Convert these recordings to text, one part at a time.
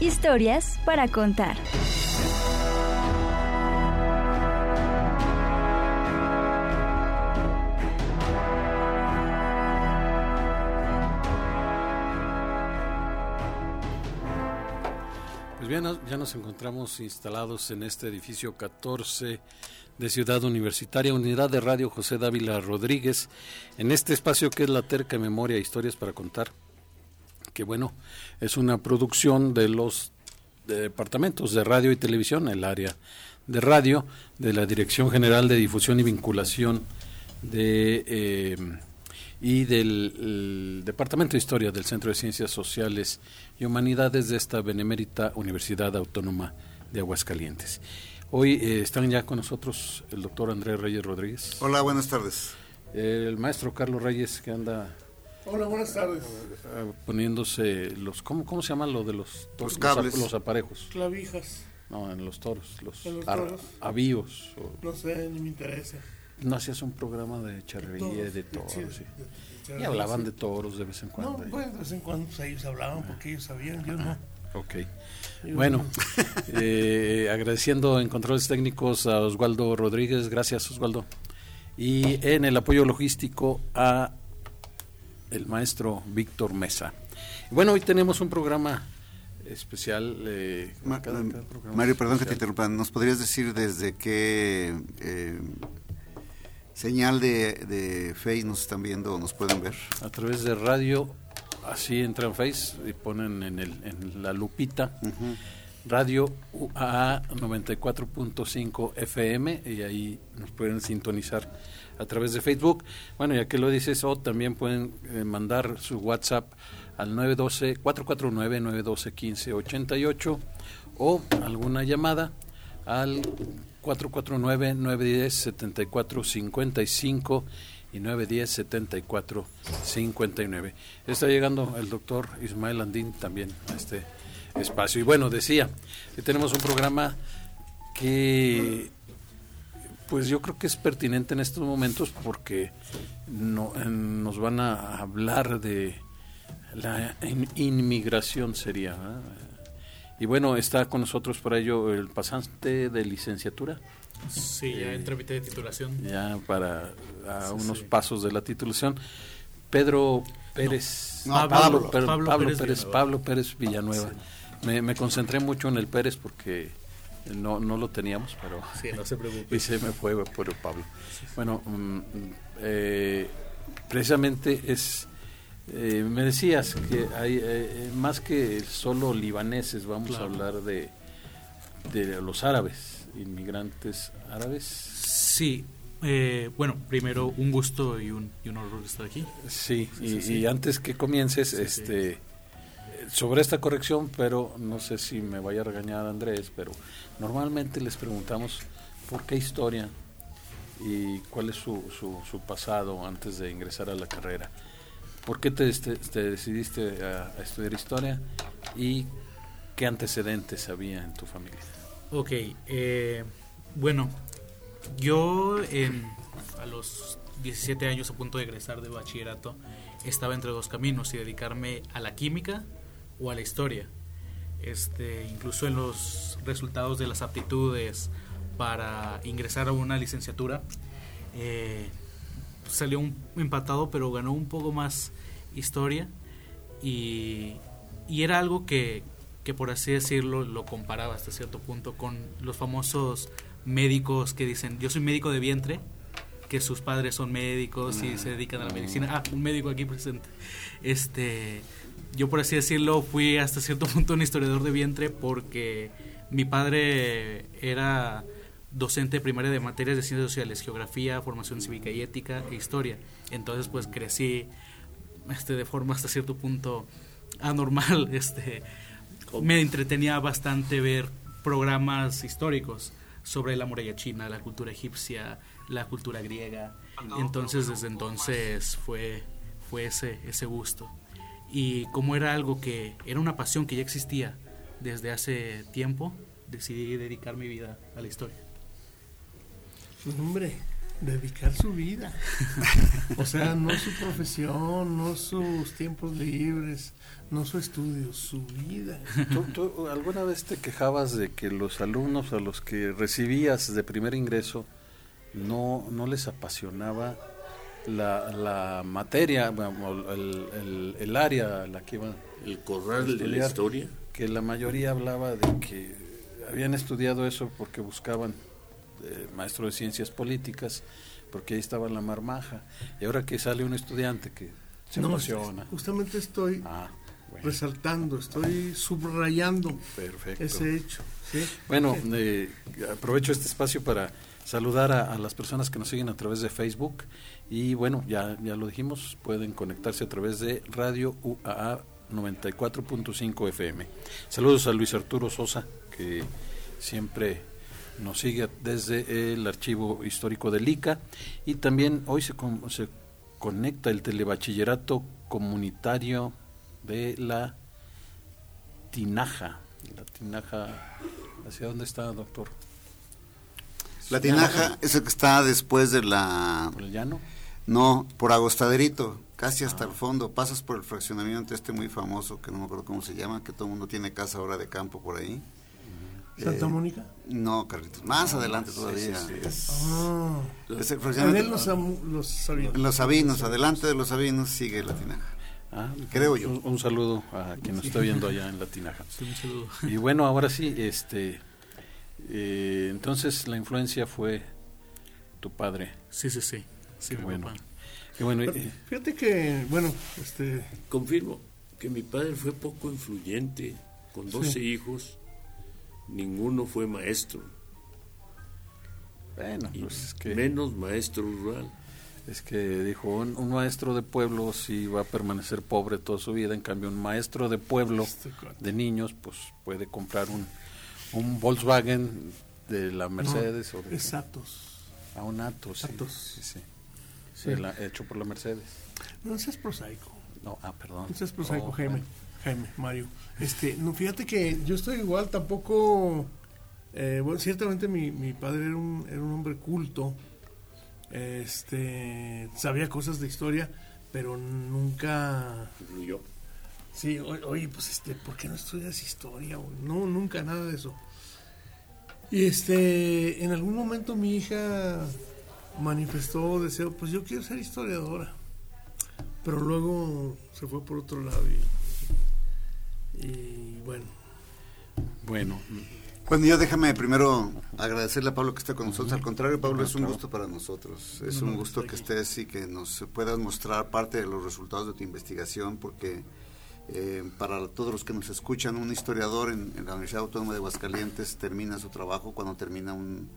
Historias para contar. Pues bien, ya nos encontramos instalados en este edificio 14 de Ciudad Universitaria, Unidad de Radio José Dávila Rodríguez, en este espacio que es la terca memoria, historias para contar que bueno, es una producción de los departamentos de radio y televisión, el área de radio, de la Dirección General de Difusión y Vinculación de, eh, y del Departamento de Historia del Centro de Ciencias Sociales y Humanidades de esta benemérita Universidad Autónoma de Aguascalientes. Hoy eh, están ya con nosotros el doctor Andrés Reyes Rodríguez. Hola, buenas tardes. El maestro Carlos Reyes que anda Hola, buenas tardes. Poniéndose los, ¿cómo, cómo se llama lo de los, los cables? Los, aparejos. Clavijas. No, en los toros, los, ¿En los ar- toros? avíos. o- No sé, ni me interesa. no hacías un programa de charrería y de Toros, toros, sí. de- de- Y hablaban sí. de toros de vez en cuando. No, y- pues de vez en cuando pues, ellos hablaban porque ellos sabían, yo no. Ok. Bueno, no. eh, agradeciendo en controles técnicos a Osvaldo Rodríguez, gracias Osvaldo. Y en el apoyo logístico a el maestro Víctor Mesa. Bueno, hoy tenemos un programa especial. eh, Ma- cada- cada programa Mario, perdón que te interrumpa. ¿Nos podrías decir desde qué eh, señal de, de Face nos están viendo o nos pueden ver? A través de radio, así entran Face y ponen en, el, en la lupita. Radio UAA 94.5 FM y ahí nos pueden sintonizar a través de Facebook. Bueno, ya que lo dices, o también pueden eh, mandar su WhatsApp al 912-449-912-1588 o alguna llamada al 449-910-7455 y 910-7459. Está llegando el doctor Ismael Andín también a este espacio. Y bueno, decía, que tenemos un programa que pues yo creo que es pertinente en estos momentos porque no, eh, nos van a hablar de la in- inmigración sería. Y bueno, está con nosotros para ello el pasante de licenciatura, Sí, ya en trámite de titulación. ya para a Sí, unos sí. pasos de la titulación. Pedro Pérez, No, Pablo, Pablo. Pablo, Pablo Pablo Pérez Pérez, Villanueva. Pablo Pérez Villanueva. Me, me concentré mucho en el Pérez porque no, no lo teníamos, pero Sí, no se preocupe. y se me fue por Pablo. Bueno, mm, eh, precisamente es, eh, me decías que hay eh, más que solo libaneses, vamos Claro. a hablar de, de los árabes, inmigrantes árabes. Sí, eh, bueno, primero un gusto y un, y un honor estar aquí. Sí, y, Sí, sí, sí. y antes que comiences, Sí, este, eh, sobre esta corrección, pero no sé si me vaya a regañar Andrés, pero normalmente les preguntamos por qué historia y cuál es su, su, su pasado antes de ingresar a la carrera. ¿Por qué te, este- te decidiste a, a estudiar historia y qué antecedentes había en tu familia? Ok, eh, bueno, yo a los 17 años a punto de egresar de bachillerato estaba entre dos caminos, y dedicarme a la química o a la historia. Este, incluso en los resultados de las aptitudes para ingresar a una licenciatura eh, salió un empatado, pero ganó un poco más historia y, y era algo que, que por así decirlo lo comparaba hasta cierto punto con los famosos médicos que dicen yo soy médico de vientre que sus padres son médicos y se dedican a la medicina. Ah un médico aquí presente. Este yo por así decirlo fui hasta cierto punto un historiador de vientre porque mi padre era docente primaria de materias de ciencias sociales, geografía, formación cívica y ética e historia. Entonces pues crecí este de forma hasta cierto punto anormal este me entretenía bastante ver programas históricos sobre la muralla china, la cultura egipcia, la cultura griega. Entonces desde entonces fue, fue ese, ese gusto. Y como era algo que era una pasión que ya existía desde hace tiempo, decidí dedicar mi vida a la historia. Hombre, dedicar su vida. o sea, no su profesión, no sus tiempos libres, no su estudio, su vida. ¿Tú, tú alguna vez te quejabas de que los alumnos a los que recibías de primer ingreso no, no les apasionaba la, la materia, bueno, el, el, el área a la que iban? El corral de la historia. Que la mayoría hablaba de que habían estudiado eso porque buscaban eh, maestro de ciencias políticas, porque ahí estaba la marmaja. Y ahora que sale un estudiante que se No, apasiona. Justamente estoy Ah, bueno, resaltando, estoy subrayando perfecto. ese hecho. ¿sí? Bueno, eh, aprovecho este espacio para saludar a, las personas que nos siguen a través de Facebook y bueno, ya, ya lo dijimos, pueden conectarse a través de Radio UAA 94.5 FM. Saludos a Luis Arturo Sosa, que siempre nos sigue desde el archivo histórico del ICA y también hoy se, se conecta el telebachillerato comunitario de la Tinaja. La Tinaja, ¿hacia dónde está, doctor? La tinaja es el que está después de la... ¿Por el llano? No, por Agostaderito, casi hasta el fondo. Pasas por el fraccionamiento este muy famoso, que no me acuerdo cómo se llama, que todo el mundo tiene casa ahora de campo por ahí. Santa Eh, Mónica. No, Carlitos, más adelante todavía. Ah, Es el en fraccionamiento- él los, los Sabinos. En los Sabinos, adelante de los Sabinos sigue la tinaja. Ah, Creo yo. Un, un saludo a quien nos está viendo allá en la Tinaja. Sí, un saludo. Y bueno, ahora sí, este, eh, entonces la influencia fue tu padre. Sí, sí, sí. Sí, Qué mi bueno. papá. Qué bueno. Pero Fíjate que, bueno, este, Confirmo que mi padre fue poco influyente. Con 12 hijos, ninguno fue maestro. bueno, Y pues es que, menos maestro rural. es que dijo, un, un maestro de pueblo sí va a permanecer pobre toda su vida, en cambio un maestro de pueblo, Este de niños, pues puede comprar un, un Volkswagen de la Mercedes o de... es Atos. A un Atos, Atos. sí, sí. Sí, la- hecho por la Mercedes. No seas prosaico. No, ah, perdón. No seas prosaico, Oh, Jaime. bueno. Jaime, Mario. Este, no, fíjate que yo estoy igual, tampoco. eh, bueno, ciertamente mi, mi padre era un, era un hombre culto. Este, sabía cosas de historia, pero nunca. Influyó. Sí, oye, pues este, ¿por qué no estudias historia? No, nunca nada de eso. Y este, en algún momento mi hija manifestó deseo, pues yo quiero ser historiadora. Pero luego se fue por otro lado y, y bueno, Bueno, Bueno, yo déjame primero agradecerle a Pablo que está con nosotros. Al contrario, Pablo, es un gusto para nosotros. Es un gusto que estés y que nos puedas mostrar parte de los resultados de tu investigación, porque eh, para todos los que nos escuchan, un historiador en, en la Universidad Autónoma de Aguascalientes termina su trabajo cuando termina un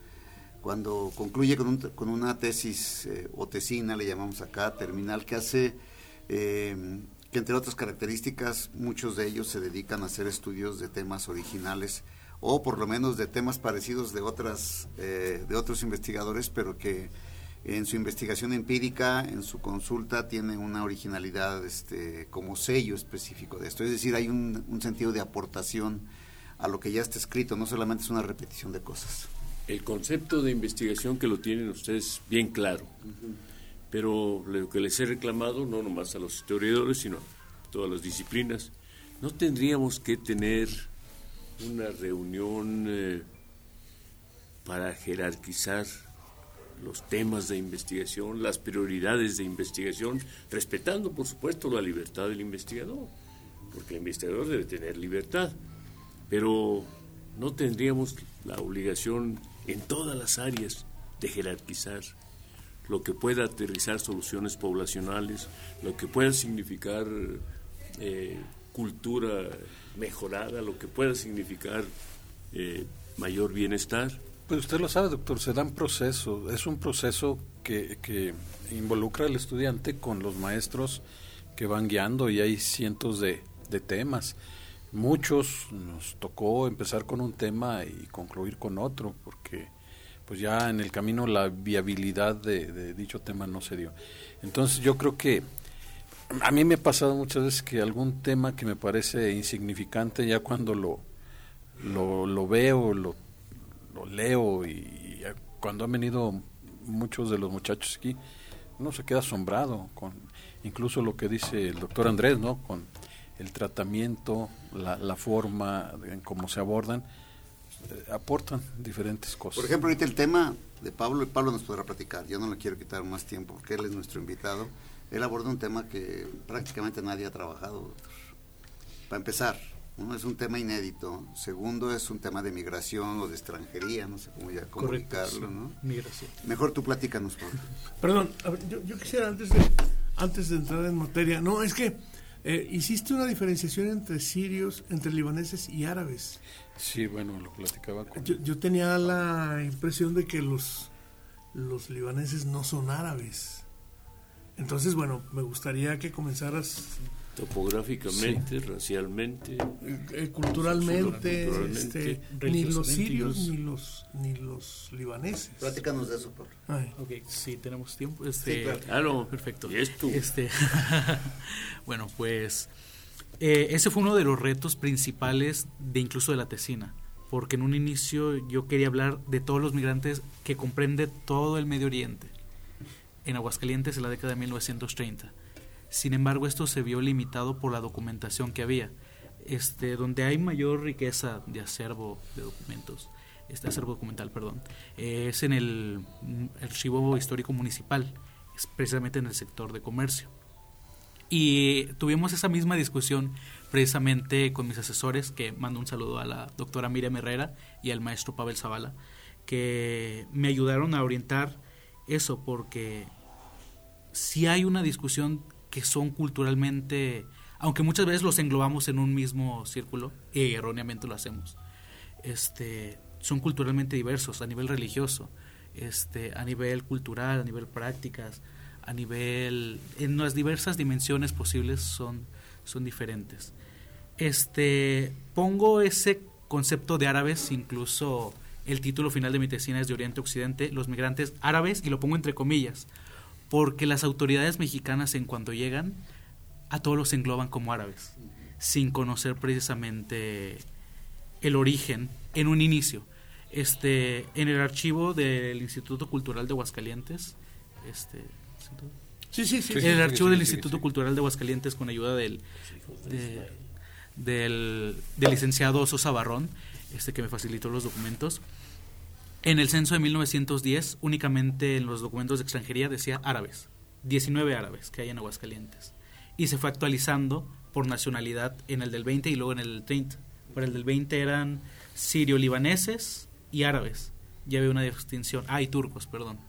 cuando concluye con, un- con una tesis eh, o tesina, le llamamos acá, terminal, que hace eh, que entre otras características muchos de ellos se dedican a hacer estudios de temas originales o por lo menos de temas parecidos de otras eh, de otros investigadores, pero que en su investigación empírica, en su consulta, tiene una originalidad este, como sello específico de esto. Es decir, hay un, un sentido de aportación a lo que ya está escrito, no solamente es una repetición de cosas. El concepto de investigación que lo tienen ustedes bien claro. Pero lo que les he reclamado, no nomás a los historiadores, sino a todas las disciplinas, no tendríamos que tener una reunión eh, para jerarquizar los temas de investigación, las prioridades de investigación, respetando, por supuesto, la libertad del investigador, porque el investigador debe tener libertad, pero no tendríamos la obligación en todas las áreas de jerarquizar lo que pueda aterrizar soluciones poblacionales, lo que pueda significar eh, cultura mejorada, lo que pueda significar eh, mayor bienestar. Pues usted lo sabe, doctor, se dan procesos. Es un proceso que, que involucra al estudiante con los maestros que van guiando y hay cientos de, de temas. muchos nos tocó empezar con un tema y concluir con otro, porque pues ya en el camino la viabilidad de, dicho tema no se dio. Entonces yo creo que a mí me ha pasado muchas veces que algún tema que me parece insignificante, ya cuando lo, lo, veo, lo, lo leo y, cuando han venido muchos de los muchachos aquí, uno se queda asombrado con incluso lo que dice el doctor Andrés, ¿no? Con el tratamiento, la, la forma en cómo se abordan, eh, aportan diferentes cosas. Por ejemplo, ahorita el tema de Pablo, Pablo nos podrá platicar, yo no le quiero quitar más tiempo porque él es nuestro invitado. Él aborda un tema que prácticamente nadie ha trabajado, Para empezar, uno es un tema inédito, segundo es un tema de migración o de extranjería, no sé cómo ya comunicarlo, ¿no? Migración. Mejor tú platícanos. Perdón, yo, yo, quisiera antes de, antes de entrar en materia, no, es que eh, hiciste una diferenciación entre sirios, entre libaneses y árabes. Sí, bueno, lo platicaba con... Yo, tenía la impresión de que los, los libaneses no son árabes. Entonces, bueno, me gustaría que comenzaras topográficamente, racialmente, eh, culturalmente, este, ni los sirios ni los ni los libaneses. Platícanos de eso, Pablo. Ok, sí, tenemos tiempo. Este, claro. Perfecto. ¿Y esto? Este, bueno, pues eh, ese fue uno de los retos principales de incluso de la tesina, porque en un inicio yo quería hablar de todos los migrantes que comprende todo el Medio Oriente en Aguascalientes en la década de 1930 sin embargo, esto se vio limitado por la documentación que había. Este, donde hay mayor riqueza de acervo de documentos, este acervo documental, perdón, es en el archivo histórico municipal, es precisamente en el sector de comercio. Y tuvimos esa misma discusión precisamente con mis asesores, que mando un saludo a la doctora Miriam Herrera y al maestro Pavel Zavala, que me ayudaron a orientar eso, porque si hay una discusión que son culturalmente, aunque muchas veces los englobamos en un mismo círculo, y erróneamente lo hacemos, este, son culturalmente diversos a nivel religioso, este, a nivel cultural, a nivel prácticas, a nivel, en las diversas dimensiones posibles son, son diferentes. Este, pongo ese concepto de árabes, incluso el título final de mi tesina es de Oriente Occidente, los migrantes árabes, y lo pongo entre comillas, porque las autoridades mexicanas en cuanto llegan a todos los engloban como árabes, sin conocer precisamente el origen en un inicio. Este, en el archivo del Instituto Cultural de Aguascalientes, este, sí, sí, sí, en el archivo del Instituto Cultural de Aguascalientes con ayuda del, del, del, licenciado Sosa Barrón, este que me facilitó los documentos, en el censo de 1910, únicamente en los documentos de extranjería decía árabes, 19 árabes que hay en Aguascalientes. Y se fue actualizando por nacionalidad en el del 20 y luego en el del 30. Por el del 20 eran sirio-libaneses y árabes. Ya había una distinción. Ah, y turcos, perdón.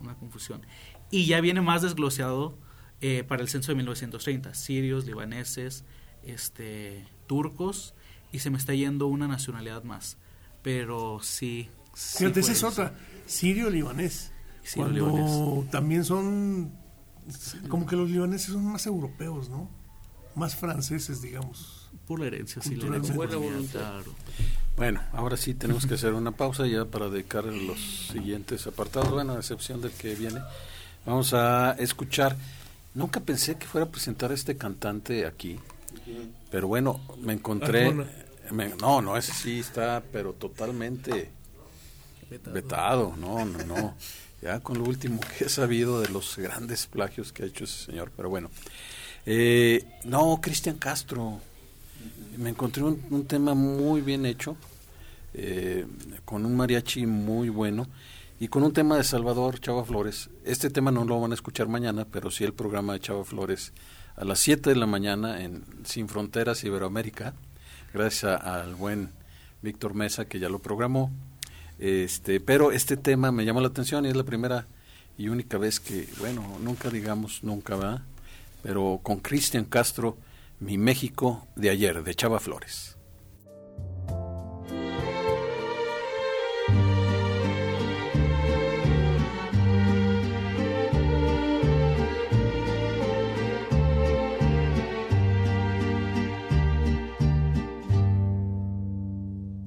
Una confusión. Y ya viene más desgloseado eh, para el censo de 1930. Sirios, libaneses, este, turcos. Y se me está yendo una nacionalidad más. Pero sí, Fíjate, esa es otra. Sirio-libanés. cuando también son. Como que los libaneses son más europeos, ¿no? Más franceses, digamos. Por la herencia, sí, la Bueno, ahora sí tenemos que hacer una pausa ya para dedicar los siguientes apartados. Bueno, a excepción del que viene. Vamos a escuchar. Nunca pensé que fuera a presentar a este cantante aquí. Pero bueno, me encontré. no, no, ese sí está, pero totalmente Vetado. no, no, no. Ya con lo último que he sabido de los grandes plagios que ha hecho ese señor, pero bueno. Eh, no, Cristian Castro. Me encontré un, tema muy bien hecho, eh, con un mariachi muy bueno y con un tema de Salvador Chava Flores. Este tema no lo van a escuchar mañana, pero sí el programa de Chava Flores a las 7 de la mañana en Sin Fronteras Iberoamérica, gracias al buen Víctor Mesa que ya lo programó. Este, pero este tema me llamó la atención y es la primera y única vez que, bueno, nunca digamos nunca va, pero con Cristian Castro, mi México de ayer, de Chava Flores.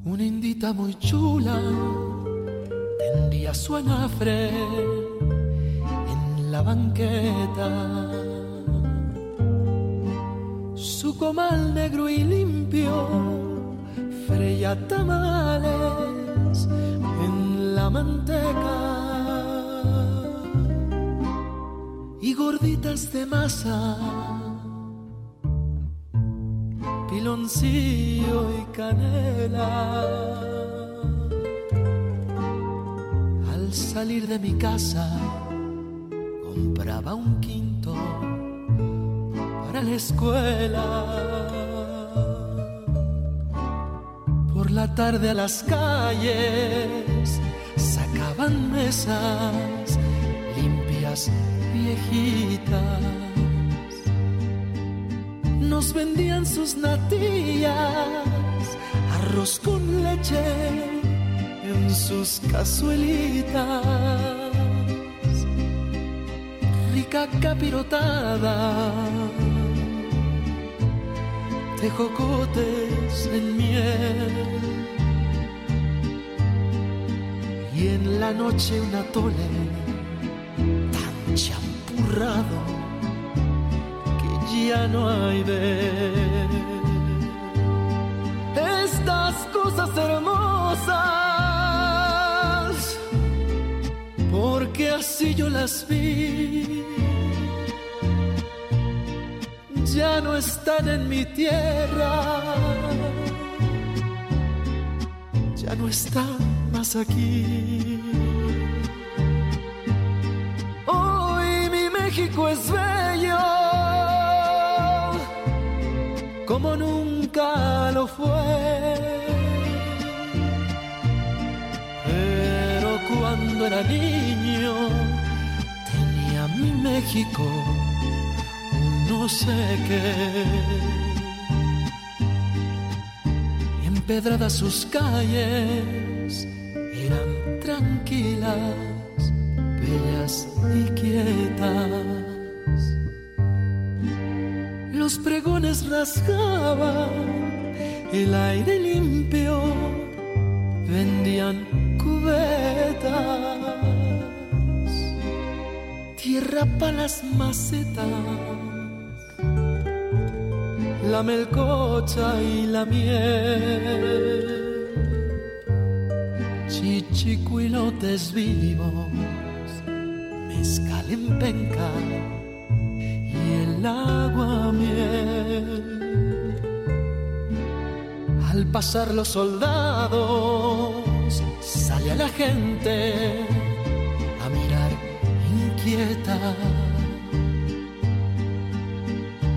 Una indita muy chula tendía su anafre en la banqueta. Su comal negro y limpio freía tamales en la manteca y gorditas de masa piloncillo y canela. Al salir de mi casa, compraba un quinto para la escuela. Por la tarde a las calles sacaban mesas limpias, viejitas nos vendían sus natillas, arroz con leche en sus cazuelitas, rica capirotada, tejocotes en miel. Y en la noche un atole tan champurrado ya no hay de estas cosas hermosas, porque así yo las vi. Ya no están en mi tierra, ya no están más aquí. Hoy mi México es bello como nunca lo fue. Cuando era niño tenía mi México, no sé qué. Empedradas sus calles eran tranquilas, bellas y quietas los pregones rasgaban el aire limpio, vendían cubetas, tierra para las macetas, la melcocha y la miel, chichicuilotes vivos, mezcal en penca el agua miel. Al pasar los soldados, sale a la gente a mirar inquieta.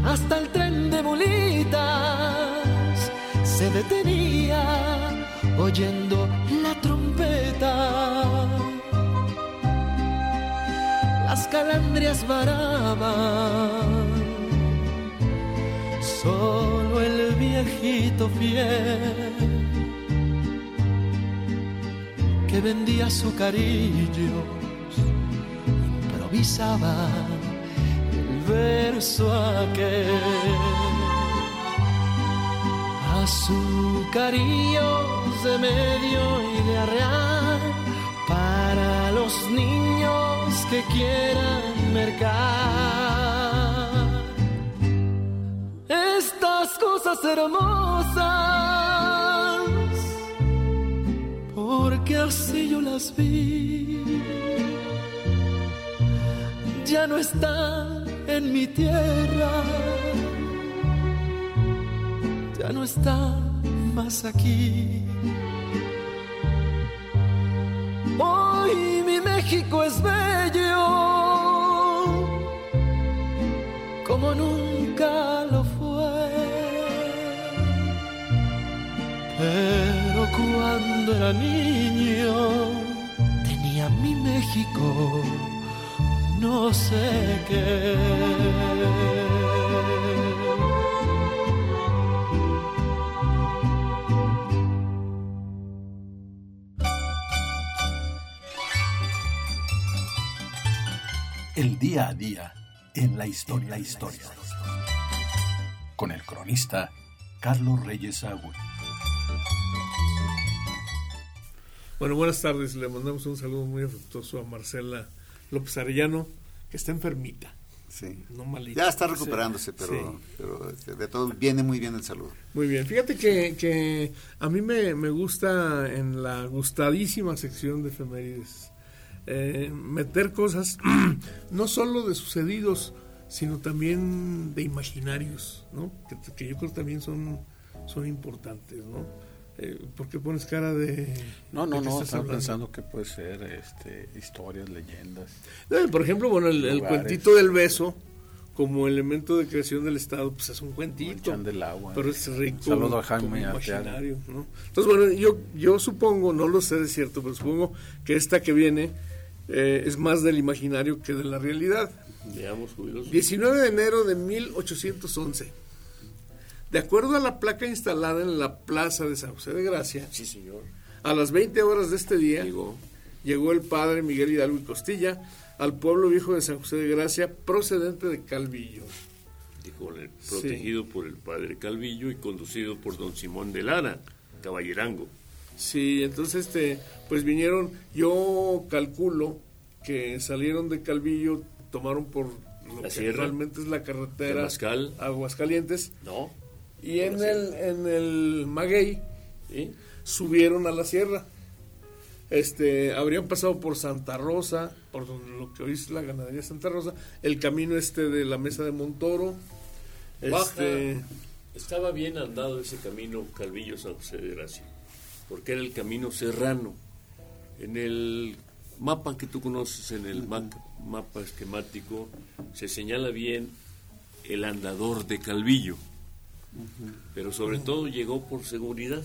Hasta el tren de bolitas se detenía oyendo la trompeta las calandrias varaban. El viejito fiel que vendía azucarillos improvisaba el verso aquel. Azucarillos de medio y de arreal para los niños que quieran mercar cosas hermosas, porque así yo las vi, ya no están en mi tierra, ya no están más aquí. Hoy mi México es bello, como nunca cuando era niño, tenía mi México, no sé qué. El día a día en la historia. la historia. Con el cronista Carlos Reyes Agüe. Bueno, buenas tardes. Le mandamos un saludo muy afectuoso a Marcela López Arellano, que está enfermita. Sí. No malita. Ya está recuperándose, pero, Sí. pero este, de todo viene muy bien el saludo. Muy bien. Fíjate que, que a mí me, me gusta en la gustadísima sección de efemérides eh, meter cosas no solo de sucedidos, sino también de imaginarios, ¿no? Que, que yo creo también son, son importantes, ¿no? Eh, ¿Por qué pones cara de.? No, no, de no, estaba hablando? pensando que puede ser este, historias, leyendas. Eh, Por ejemplo, bueno, el, el cuentito del beso, como elemento de creación del Estado, pues es un cuentito. Del agua. Pero es rico. Saludo a Jaime imaginario, ¿no? Entonces, bueno, yo, yo supongo, no lo sé de cierto, pero supongo que esta que viene eh, es más del imaginario que de la realidad. Veamos, jubilosos. 19 de enero de 1811. De acuerdo a la placa instalada en la plaza de San José de Gracia, Sí, señor. a las 20 horas de este día Llegó. llegó el padre Miguel Hidalgo y Costilla al pueblo viejo de San José de Gracia, procedente de Calvillo. Dijo, protegido por el padre Calvillo y conducido por don Simón de Lara, caballerango. Sí, entonces este, pues vinieron, yo calculo que salieron de Calvillo, tomaron por lo La que sierra. realmente es la carretera. Aguascalientes No. Y en el en el Maguey ¿Sí? subieron a la sierra. Este, habrían pasado por Santa Rosa, por donde lo que hoy es la ganadería Santa Rosa, el camino este de la mesa de Montoro. Baja. Este, Estaba bien andado ese camino Calvillo San José de Gracia, porque era el camino serrano. En el mapa que tú conoces, en el ma- mapa esquemático, se señala bien el andador de Calvillo, pero sobre todo llegó por seguridad.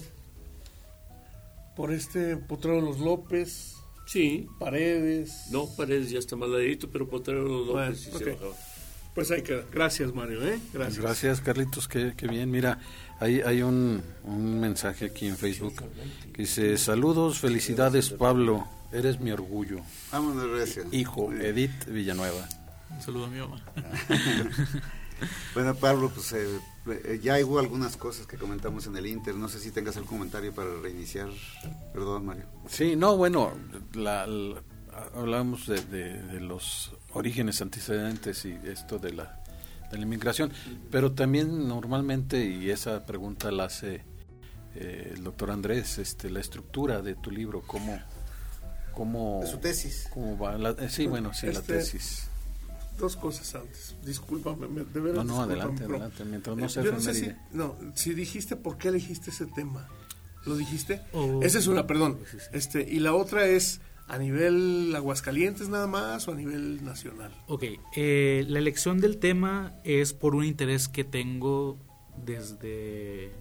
por este Potrero de los López, Sí, Paredes. no, Paredes ya está maladito, pero Potrero de los Bueno, López sí se bajaba. Pues ahí queda. Gracias, Mario, ¿eh? Gracias. Gracias, Carlitos, qué, qué bien. Mira, hay, hay un, un mensaje aquí en Facebook que dice, saludos, felicidades, Pablo, eres mi orgullo. Vámonos, gracias. Hijo, Edith Villanueva. Un saludo a mi mamá. Bueno, Pablo, pues eh, ya hubo algunas cosas que comentamos en el Inter. No sé si tengas algún comentario para reiniciar. Perdón, Mario. Sí, no, bueno, la, la- hablábamos de, de- de los orígenes antecedentes y esto de la, de la inmigración, pero también normalmente, y esa pregunta la hace eh, el doctor Andrés, este, la estructura de tu libro, cómo, cómo, De su tesis. cómo va, la- eh, sí, bueno, sí, la Este, tesis. Dos cosas antes. Discúlpame, me- de veras. No, no, discúlpame, adelante, pero- adelante, mientras Eh, no sea yo no sé si, no, si dijiste por qué elegiste ese tema. ¿Lo dijiste? Oh. Esa es una, perdón. Este, y la otra es a nivel Aguascalientes nada más o a nivel nacional. Ok, eh, la elección del tema es por un interés que tengo desde,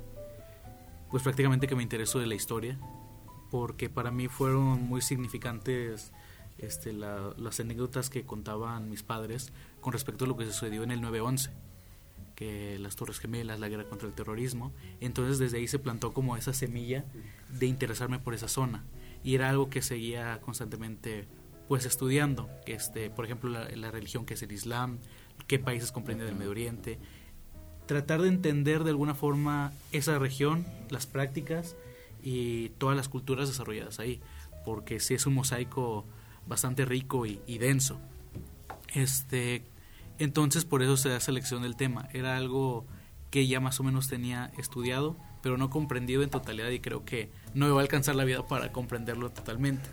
pues prácticamente que me interesó de la historia, porque para mí fueron muy significantes este, la- las anécdotas que contaban mis padres con respecto a lo que sucedió en el 9-11, que las Torres Gemelas, la guerra contra el terrorismo, entonces desde ahí se plantó como esa semilla de interesarme por esa zona. Y era algo que seguía constantemente pues estudiando, este, por ejemplo la, la religión que es el Islam, qué países comprende del Medio Oriente, tratar de entender de alguna forma esa región, las prácticas y todas las culturas desarrolladas ahí, porque sí es un mosaico bastante rico y, y denso. Este, entonces por eso se da selección del tema. Era algo que ya más o menos tenía estudiado, pero no comprendido en totalidad y creo que no me va a alcanzar la vida para comprenderlo totalmente.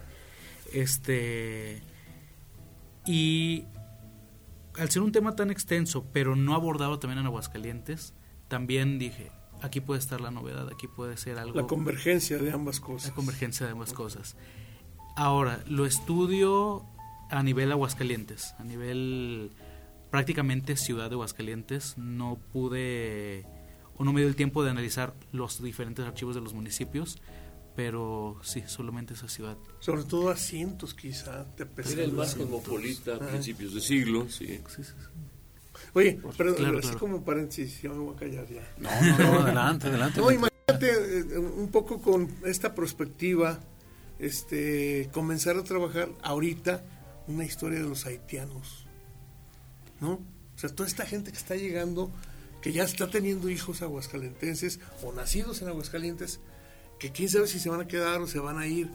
Este y al ser un tema tan extenso, pero no abordado también en Aguascalientes, también dije, aquí puede estar la novedad, aquí puede ser algo La convergencia de ambas cosas. la convergencia de ambas cosas. Ahora, lo estudio a nivel Aguascalientes, a nivel prácticamente ciudad de Aguascalientes. No pude o no me dio el tiempo de analizar los diferentes archivos de los municipios, pero sí, solamente esa ciudad. Sobre todo asientos quizá. Te Era el más cosmopolita a principios de siglo, sí. Sí, sí, sí. Oye, pero Claro, así claro. como paréntesis, ya me voy a callar ya. No, no, no, adelante, adelante. No, imagínate eh, un poco con esta perspectiva, este, comenzar a trabajar ahorita una historia de los haitianos, ¿no? O sea, toda esta gente que está llegando, que ya está teniendo hijos aguascalentenses o nacidos en Aguascalientes, que quién sabe si se van a quedar o se van a ir,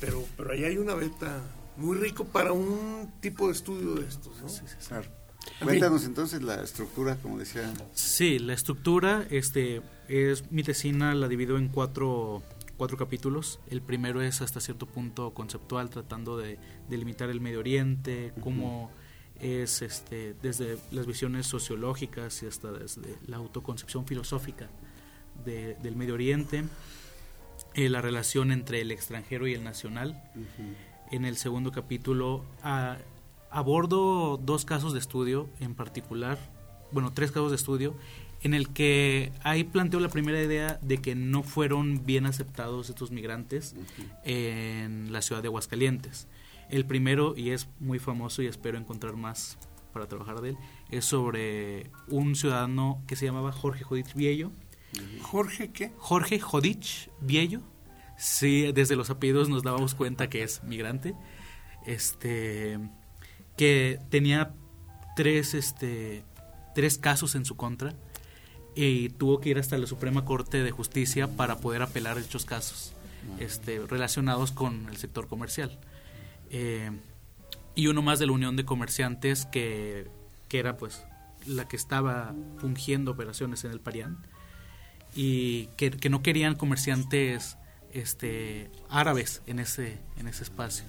pero, pero ahí hay una beta muy rico para un tipo de estudio de estos, ¿no? Sí, César. Cuéntanos entonces la estructura, como decía. Sí, la estructura, este, es mi tesina la divido en cuatro, cuatro capítulos. El primero es hasta cierto punto conceptual, tratando de delimitar el Medio Oriente, cómo es este, desde las visiones sociológicas y hasta desde la autoconcepción filosófica del Medio Oriente, eh, la relación entre el extranjero y el nacional. En el segundo capítulo abordo dos casos de estudio en particular, bueno, tres casos de estudio, en el que ahí planteo la primera idea de que no fueron bien aceptados estos migrantes en la ciudad de Aguascalientes. El primero, y es muy famoso y espero encontrar más para trabajar de él, es sobre un ciudadano que se llamaba Jorge Jodich Viello. ¿Jorge qué? Jorge Jodich Viello. Sí, desde los apellidos nos dábamos cuenta que es migrante. Este que tenía tres este tres casos en su contra y tuvo que ir hasta la Suprema Corte de Justicia para poder apelar dichos casos este, relacionados con el sector comercial. Eh, y uno más de la Unión de Comerciantes que, que, era pues la que estaba fungiendo operaciones en el Parián y que, que no querían comerciantes este, árabes en ese, en ese espacio.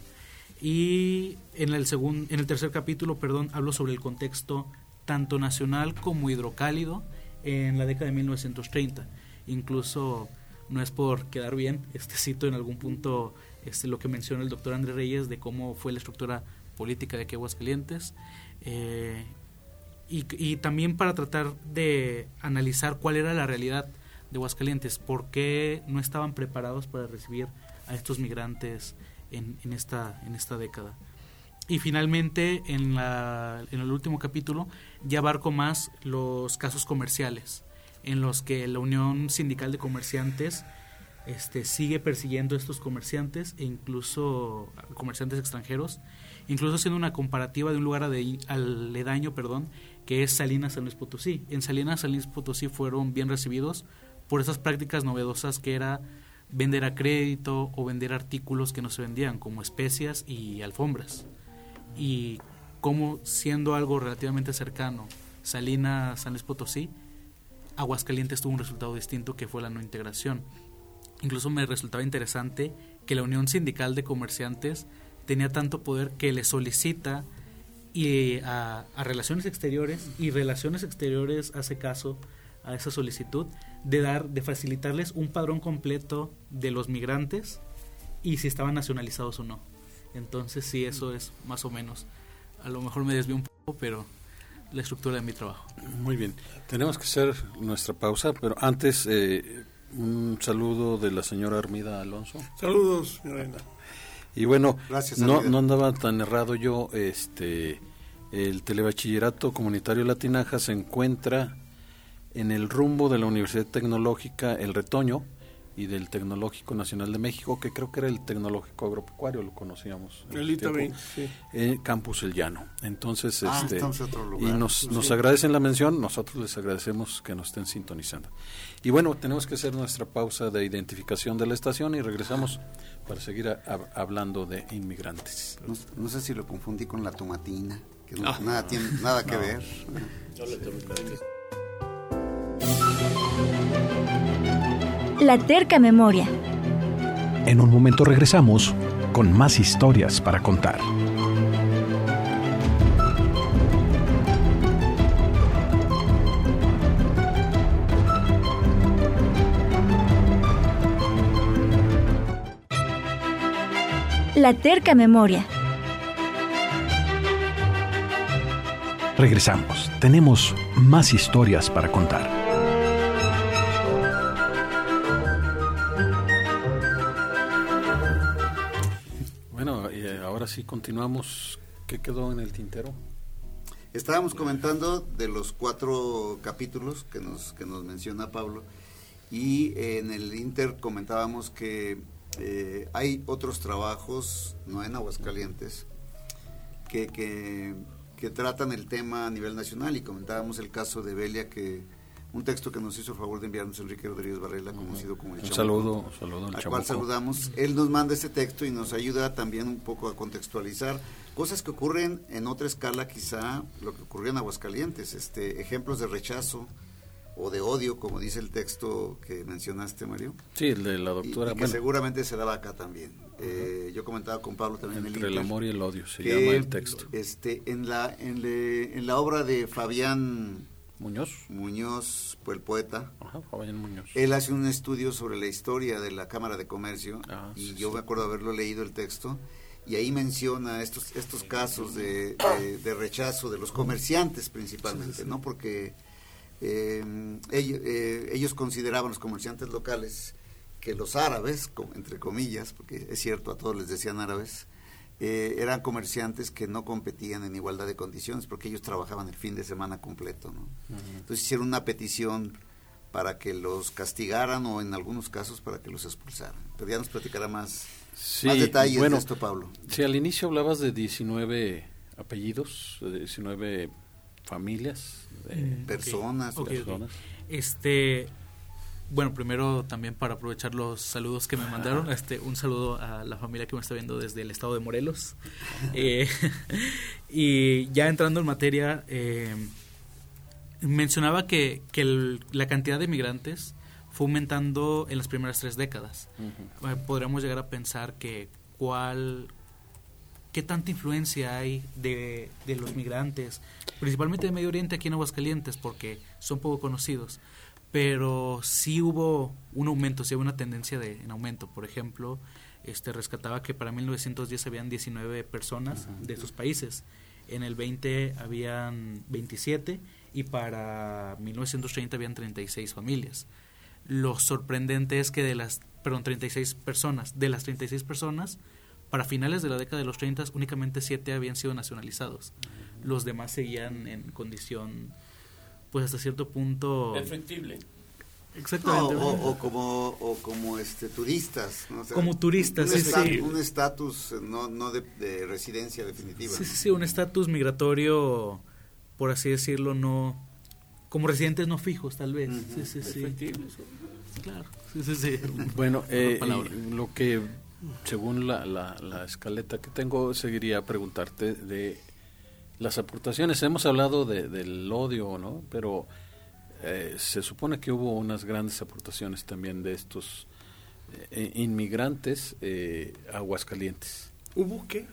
Y en el, segundo, en el tercer capítulo, perdón, hablo sobre el contexto tanto nacional como hidrocálido en la década de 1930. Incluso no es por quedar bien, este cito en algún punto este, lo que menciona el doctor Andrés Reyes de cómo fue la estructura política de aquí Aguascalientes. Eh, y, también para tratar de analizar cuál era la realidad de Aguascalientes, por qué no estaban preparados para recibir a estos migrantes en, en, esta, en esta década. Y finalmente, en, la, en el último capítulo, ya abarco más los casos comerciales, en los que la Unión Sindical de Comerciantes este, sigue persiguiendo a estos comerciantes e incluso comerciantes extranjeros, incluso haciendo una comparativa de un lugar aledaño, perdón, que es Salinas San Luis Potosí. En Salinas San Luis Potosí fueron bien recibidos por esas prácticas novedosas que era vender a crédito o vender artículos que no se vendían, como especias y alfombras. Y como siendo algo relativamente cercano, Salinas San Luis Potosí, Aguascalientes tuvo un resultado distinto que fue la no integración Incluso me resultaba interesante que la Unión Sindical de Comerciantes tenía tanto poder que le solicita y a, Relaciones Exteriores y Relaciones Exteriores hace caso a esa solicitud de dar de facilitarles un padrón completo de los migrantes y si estaban nacionalizados o no. Entonces sí, eso es más o menos. A lo mejor me desvío un poco, pero la estructura de mi trabajo. Muy bien. Tenemos que hacer nuestra pausa, pero antes eh, un saludo de la señora Armida Alonso. Saludos, señora Y bueno, no, no andaba tan errado yo, este el telebachillerato comunitario Latinaja se encuentra en el rumbo de la Universidad Tecnológica El Retoño, y del Tecnológico Nacional de México, que creo que era el Tecnológico Agropecuario, lo conocíamos. El sí. Campus El Llano. Entonces, ah, este, y nos, nos agradecen la mención, nosotros les agradecemos que nos estén sintonizando. Y bueno, tenemos que hacer nuestra pausa de identificación de la estación y regresamos para seguir hablando de inmigrantes. No, sé si lo confundí con la tomatina, que ah. nada tiene nada que ver. La terca memoria. En un momento regresamos con más historias para contar. La terca memoria. Regresamos. Tenemos más historias para contar. Si continuamos. ¿Qué quedó en el tintero? Estábamos comentando de los cuatro capítulos que nos, que nos menciona Pablo y en el Inter comentábamos que eh, hay otros trabajos, no en Aguascalientes, que, que, que, tratan el tema a nivel nacional y comentábamos el caso de Belia que un texto que nos hizo el favor de enviarnos Enrique Rodríguez Varela, conocido como el Un Chamuco, saludo, un saludo al al cual saludamos. Él nos manda este texto y nos ayuda también un poco a contextualizar cosas que ocurren en otra escala, quizá lo que ocurrió en Aguascalientes, este, ejemplos de rechazo o de odio, como dice el texto que mencionaste, Mario. Sí, el de la doctora. y que bueno, seguramente se daba acá también. Eh, yo comentaba con Pablo también en entre el Inter, amor y el odio se que, llama el texto. Este, en la en, le- en la obra de Fabián Muñoz. Muñoz, pues el poeta, Ajá, Fabián Muñoz. él hace un estudio sobre la historia de la Cámara de Comercio Ah, y sí, yo sí. me acuerdo haberlo leído el texto y ahí menciona estos estos casos de, de- de rechazo de los comerciantes principalmente, ¿no? Porque eh, ellos, eh, ellos consideraban los comerciantes locales que los árabes, entre comillas, porque es cierto, a todos les decían árabes, eh, eran comerciantes que no competían en igualdad de condiciones porque ellos trabajaban el fin de semana completo, ¿no? Entonces hicieron una petición para que los castigaran o en algunos casos para que los expulsaran. Pero ya nos platicará más, Sí, más detalles bueno, de esto, Pablo. Sí, al inicio hablabas de 19 apellidos, de 19 familias, de Mm, Personas, personas. Este, bueno, primero también para aprovechar los saludos que me mandaron, este, un saludo a la familia que me está viendo desde el estado de Morelos. Eh, y ya entrando en materia, eh, mencionaba que, que el- la cantidad de migrantes fue aumentando en las primeras tres décadas. Eh, podríamos llegar a pensar que cuál qué tanta influencia hay de, de los migrantes, principalmente de Medio Oriente aquí en Aguascalientes, porque son poco conocidos. Pero sí hubo un aumento, sí hubo una tendencia de, en aumento. Por ejemplo, este rescataba que para 1910 habían 19 personas de esos países. En el 20 habían 27 y para 1930 habían 36 familias. Lo sorprendente es que de las, perdón, 36 personas, de las 36 personas, para finales de la década de los 30 únicamente 7 habían sido nacionalizados. Los demás seguían en condición, pues hasta cierto punto... No, Exactamente. o, o como o como este turistas ¿no? O sea, Como turistas, un sí, esta- sí. un estatus eh, no no de, de residencia definitiva Sí, sí, sí, un estatus migratorio, por así decirlo, no... Como residentes no fijos, tal vez. Sí, sí, sí. Perfectible. Claro. Sí, sí, sí. Bueno, eh, lo que, según la, la, la escaleta que tengo, seguiría a preguntarte de las aportaciones. Hemos hablado de, del odio, ¿no? Pero eh, se supone que hubo unas grandes aportaciones también de estos eh, inmigrantes eh, a Aguascalientes. ¿Hubo qué?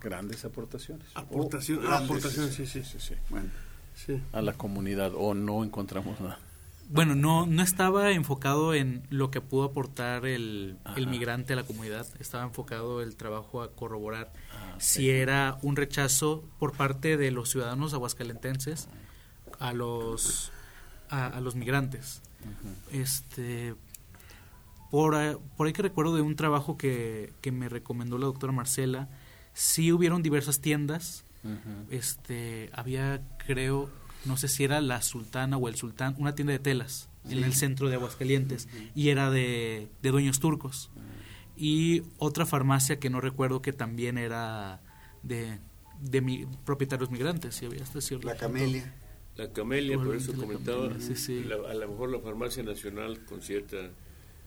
Grandes aportaciones. Aportación, Oh, grandes, aportación, sí, sí. sí, sí. bueno sí. A la comunidad, o no encontramos nada. Bueno, no, no estaba enfocado en lo que pudo aportar el, el migrante a la comunidad, estaba enfocado el trabajo a corroborar. Ah, si era un rechazo por parte de los ciudadanos aguascalentenses a los a, a los migrantes. Este por, ahí- por ahí que recuerdo de un trabajo que, que me recomendó la doctora Marcela, sí hubieron diversas tiendas. Este había creo no sé si era la sultana o el sultán una tienda de telas en el centro de Aguascalientes y era de, de dueños turcos. Y otra farmacia que no recuerdo que también era de, de mi- propietarios migrantes si había hasta cierto la punto. camelia. La camelia, por eso comentaba, camelia, sí, sí. la- a lo mejor la farmacia nacional con cierta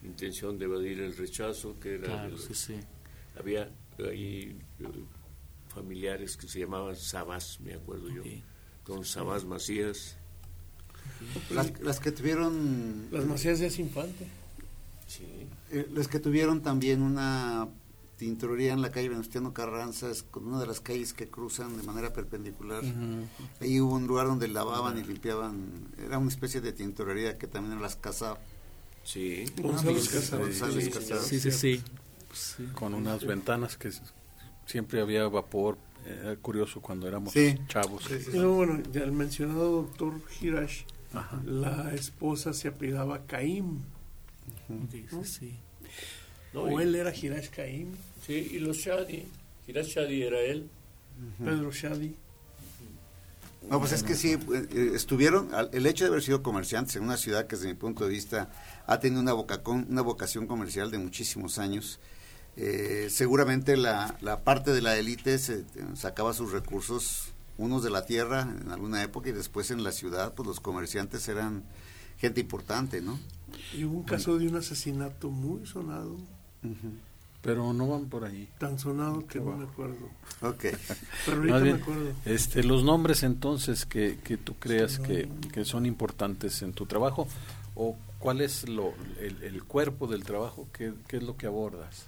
intención de evadir el rechazo, que era de claro los- sí sí. Había ahí eh, familiares que se llamaban Sabás, me acuerdo yo, Don Sabás Macías. las, las que tuvieron Las Macías de Infante. Sí. eh, las que tuvieron también una tintorería en la calle Venustiano Carranza es con una de las calles que cruzan de manera perpendicular Ujú. ahí hubo un lugar donde lavaban y limpiaban era una especie de tintorería que también las casaba Sí. González sí, Casado. sí sí con unas ventanas que siempre había vapor. Era curioso cuando éramos Sí. chavos. Sí, bueno, ya el mencionado doctor Hirash, Ajá. la esposa se apellidaba Caim. Sí. No, o y- él era Hirash Caim, Sí, y los Shadi. Giras Shadi era él. Pedro Shadi. No, pues es que sí, eh, estuvieron, al- el hecho de haber sido comerciantes en una ciudad que desde mi punto de vista ha tenido una, vocacón- una vocación comercial de muchísimos años, eh, seguramente la, la parte de la élite se, sacaba sus recursos, unos de la tierra en alguna época y después en la ciudad, pues los comerciantes eran gente importante, ¿no? Y hubo un caso de un asesinato muy sonado. Pero no van por ahí. Tan sonado que no me acuerdo. Ok. Pero ahorita me acuerdo. Este, los nombres entonces que, que tú creas que, que, son importantes en tu trabajo o cuál es lo, el, el cuerpo del trabajo, ¿Qué, qué es lo que abordas.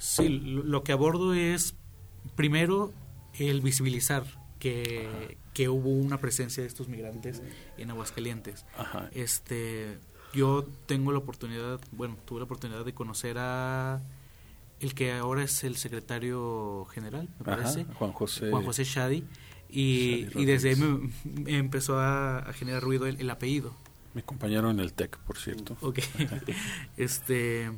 Sí, lo que abordo es primero el visibilizar que, que hubo una presencia de estos migrantes en Aguascalientes. Ajá. Este, yo tengo la oportunidad, bueno, tuve la oportunidad de conocer a el que ahora es el secretario general, me parece, Juan José, Juan José Shadi, y, y desde ahí me, me empezó a, a, generar ruido el, el, apellido. Mi compañero en el TEC, por cierto. Ok. este,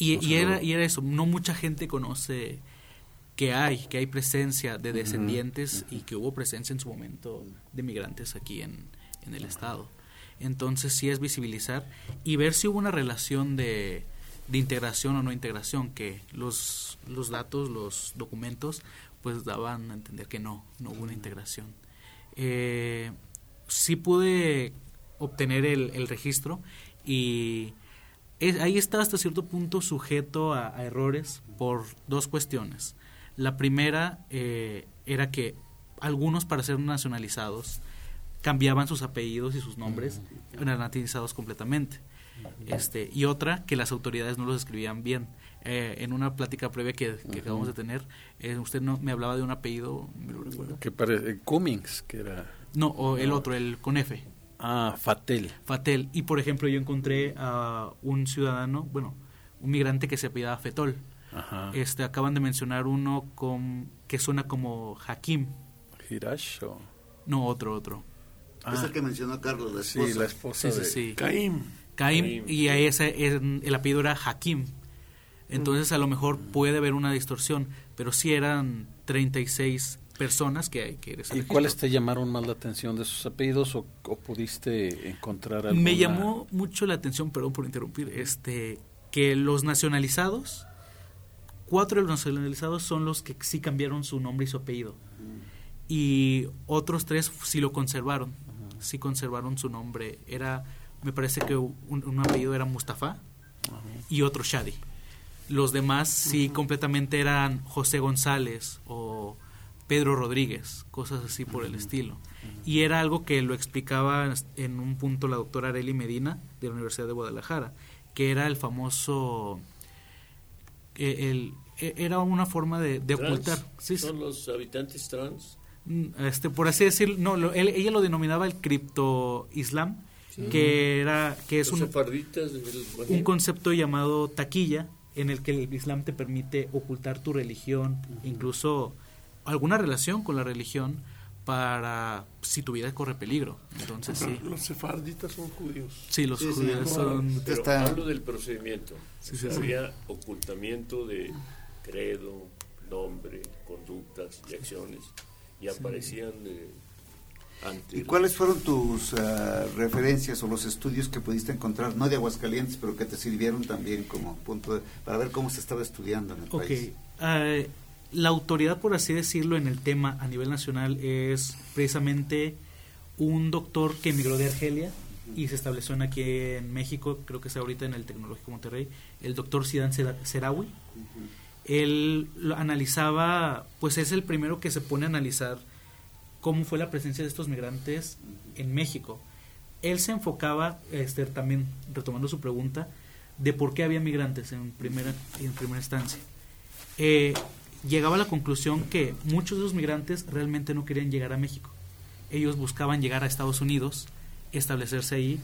y, y, era, y era eso, no mucha gente conoce que hay, que hay presencia de descendientes uh -huh. y que hubo presencia en su momento de migrantes aquí en, en el estado. Entonces sí es visibilizar y ver si hubo una relación de, de integración o no integración, que los, los datos, los documentos, pues daban a entender que no, no hubo una integración. Eh, sí pude obtener el, el registro y es, ahí está hasta cierto punto sujeto a, a, errores por dos cuestiones. La primera eh, era que algunos para ser nacionalizados cambiaban sus apellidos y sus nombres, eran nativizados completamente. Este, y otra, que las autoridades no los escribían bien. Eh, en una plática previa que, que acabamos de tener, eh, usted no me hablaba de un apellido, me lo recuerdo. Que parece, Cummings, que era... No, o el otro, el con F. Ah, Fatel. Fatel. Y por ejemplo, yo encontré a un ciudadano, bueno, un migrante que se apellidaba Fetol. Ajá. Este, acaban de mencionar uno con, que suena como Hakim. Hirash o... No, otro, otro. Ah. Es el que mencionó Carlos, la esposa. Sí, la esposa sí, de... sí, sí. Caim. Caim, y a ese, el apellido era Hakim. Entonces a lo mejor puede haber una distorsión, pero sí eran 36 personas que hay que ¿Y cuáles te llamaron más la atención de sus apellidos o, o pudiste encontrar alguna? Me llamó mucho la atención, perdón por interrumpir, este que los nacionalizados, cuatro de los nacionalizados son los que sí cambiaron su nombre y su apellido. Y otros tres sí lo conservaron, sí conservaron su nombre. Era me parece que un, un apellido era Mustafa y otro Shadi. Los demás sí completamente eran José González o Pedro Rodríguez, cosas así por el estilo. Y era algo que lo explicaba en un punto la doctora Areli Medina de la Universidad de Guadalajara, que era el famoso... El, el, era una forma de, de ocultar. ¿Sí? ¿Son los habitantes trans? Este, por así decirlo, no, lo, él, ella lo denominaba el cripto islam, Sí. que era que es un, un, concepto llamado taquilla en el que el Islam te permite ocultar tu religión, uh -huh. incluso alguna relación con la religión para si tu vida corre peligro. Entonces sí. Los sefarditas son judíos. Sí, los sí, judíos sí, son. Pero está... hablo del procedimiento. Sí, Había ocultamiento de credo, nombre, conductas y acciones y aparecían. Eh, ¿Y cuáles fueron tus uh, referencias o los estudios que pudiste encontrar, no de Aguascalientes, pero que te sirvieron también como punto de, para ver cómo se estaba estudiando en el okay. país? Uh, la autoridad, por así decirlo, en el tema a nivel nacional es precisamente un doctor que emigró de Argelia y se estableció aquí en México, creo que está ahorita en el Tecnológico Monterrey, el doctor Sidan Serawi. Él lo analizaba, pues es el primero que se pone a analizar cómo fue la presencia de estos migrantes en México. Él se enfocaba, este, también retomando su pregunta, de por qué había migrantes en primera, en primera instancia. Eh, llegaba a la conclusión que muchos de los migrantes realmente no querían llegar a México. Ellos buscaban llegar a Estados Unidos, establecerse ahí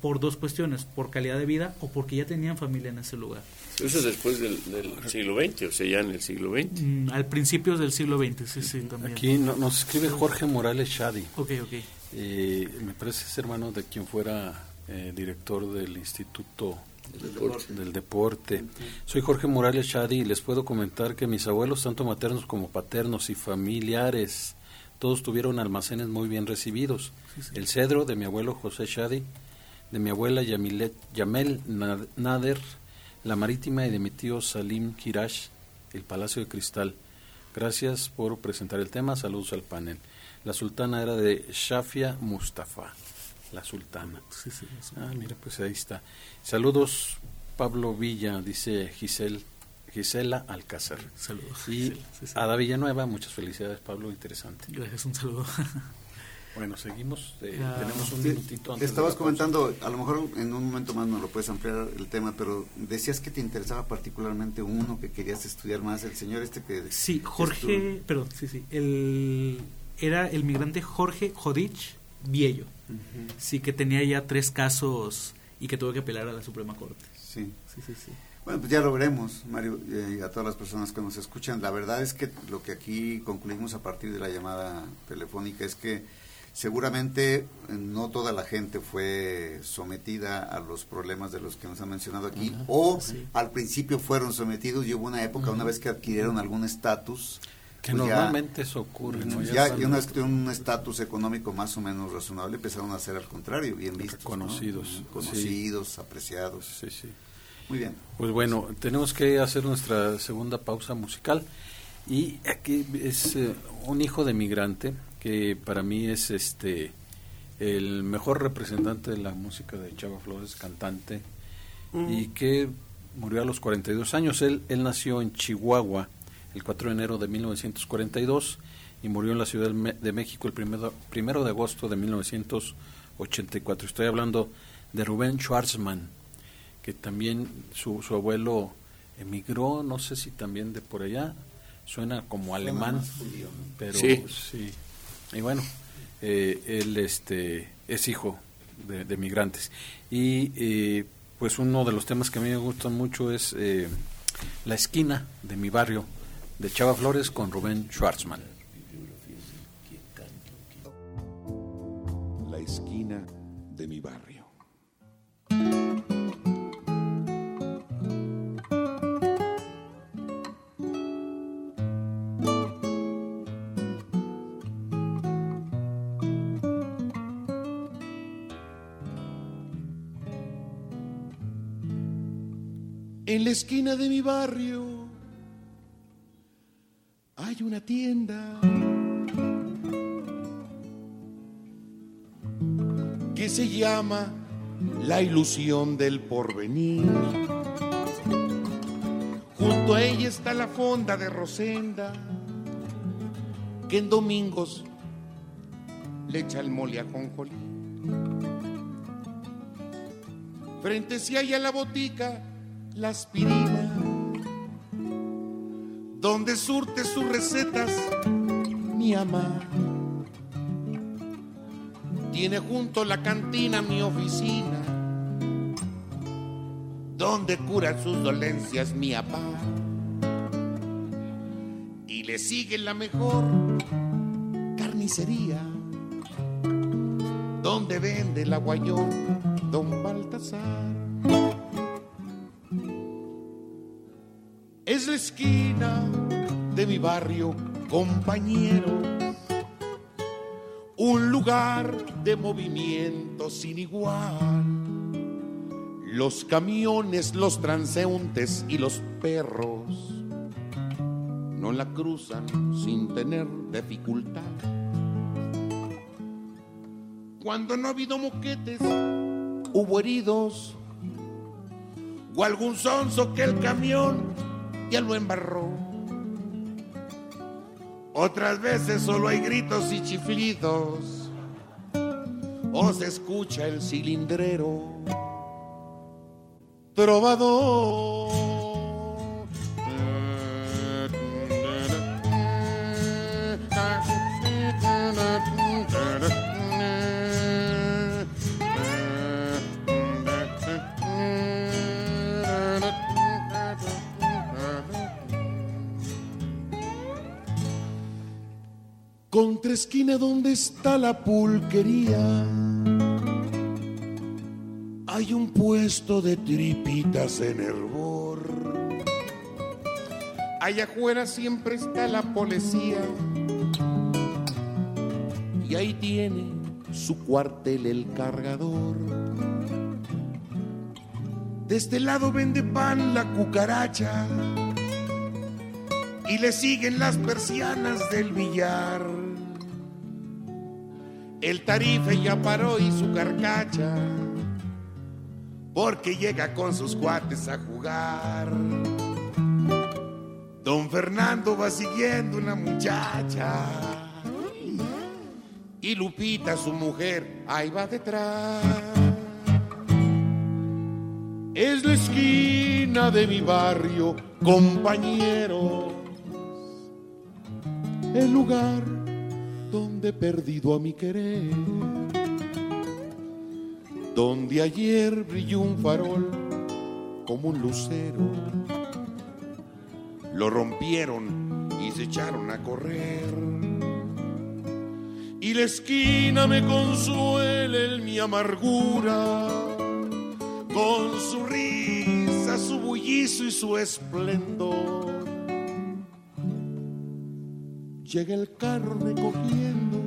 por dos cuestiones, por calidad de vida o porque ya tenían familia en ese lugar. Eso es después del, del siglo XX, o sea, ya en el siglo XX. Mm, al principio del siglo XX, sí, sí, también. Aquí no, nos escribe Jorge Morales Shadi. Ok, ok. Eh, me parece es hermano de quien fuera eh, director del Instituto del Deporte. Del deporte. Soy Jorge Morales Shadi y les puedo comentar que mis abuelos, tanto maternos como paternos y familiares, todos tuvieron almacenes muy bien recibidos. Sí, sí. El cedro de mi abuelo José Shadi, de mi abuela Yamilet, Yamel Nader, la Marítima y de mi tío Salim Kirash, el Palacio de Cristal. Gracias por presentar el tema. Saludos al panel. La sultana era de Shafia Mustafa. La Sultana. Ah, mira, pues ahí está. Saludos, Pablo Villa, dice Giselle, Gisela Alcázar. Saludos. Y Ada Villanueva, muchas felicidades, Pablo, interesante. Gracias, un saludo. Bueno, seguimos. eh, tenemos un Sí, minutito antes. Estabas comentando, a lo mejor en un momento más nos lo puedes ampliar el tema, pero decías que te interesaba particularmente uno que querías estudiar más, el señor este que... Sí, Jorge, perdón, sí, sí. El, era el migrante Jorge Jodich Biello. Sí, que tenía ya tres casos y que tuvo que apelar a la Suprema Corte. Sí. Sí, sí, sí. Bueno, pues ya lo veremos, Mario, eh, y a todas las personas que nos escuchan. La verdad es que lo que aquí concluimos a partir de la llamada telefónica es que seguramente eh, no toda la gente fue sometida a los problemas de los que nos han mencionado aquí, o al principio fueron sometidos y hubo una época, una vez que adquirieron algún estatus, Que pues ya- normalmente eso ocurre, ¿no? ya, están y una vez que tuvieron un estatus económico más o menos razonable, empezaron a ser al contrario, bien vistos. ¿no? Reconocidos, Conocidos, apreciados. Sí, sí. Muy bien. Pues bueno, tenemos que hacer nuestra segunda pausa musical. Y aquí es eh, un hijo de migrante que para mí es este el mejor representante de la música de Chava Flores, cantante, y que murió a los 42 años. Él, él nació en Chihuahua el 4 de enero de 1942 y murió en la Ciudad de México el primero, primero de agosto de 1984. Estoy hablando de Rubén Schwarzman, que también su, su abuelo emigró, no sé si también de por allá, suena como alemán, más judío, ¿no? pero Sí. sí. Y bueno, eh, él este, es hijo de, de migrantes. Y eh, pues uno de los temas que a mí me gustan mucho es eh, La esquina de mi barrio, de Chava Flores con Rubén Schwarzman. La esquina de mi barrio. En la esquina de mi barrio tienda que se llama La ilusión del porvenir. Junto a ella está la fonda de Rosenda, que en domingos le echa el mole a jonjolí. Frente si hay a la botica la aspirina, donde surte sus recetas mi mamá. Tiene junto la cantina mi oficina, donde cura sus dolencias mi papá. Y le sigue la mejor carnicería, donde vende el aguayón don Baltasar. Esquina de mi barrio, compañero un lugar de movimiento sin igual. Los camiones, los transeúntes y los perros no la cruzan sin tener dificultad. Cuando no ha habido moquetes, hubo heridos o algún sonso que el camión ya lo embarró. Otras veces solo hay gritos y chiflidos. O se escucha el cilindrero. Trovador. Contra esquina donde está la pulquería hay un puesto de tripitas en hervor. Allá afuera siempre está la policía y ahí tiene su cuartel el cargador. De este lado vende pan la cucaracha y le siguen las persianas del billar. El tarife ya paró y su carcacha, porque llega con sus cuates a jugar. Don Fernando va siguiendo una muchacha y Lupita, su mujer, ahí va detrás. Es la esquina de mi barrio, compañero, el lugar donde he perdido a mi querer, donde ayer brilló un farol como un lucero, lo rompieron y se echaron a correr y la esquina me consuela en mi amargura, con su risa, su bullizo y su esplendor. Llega el carro recogiendo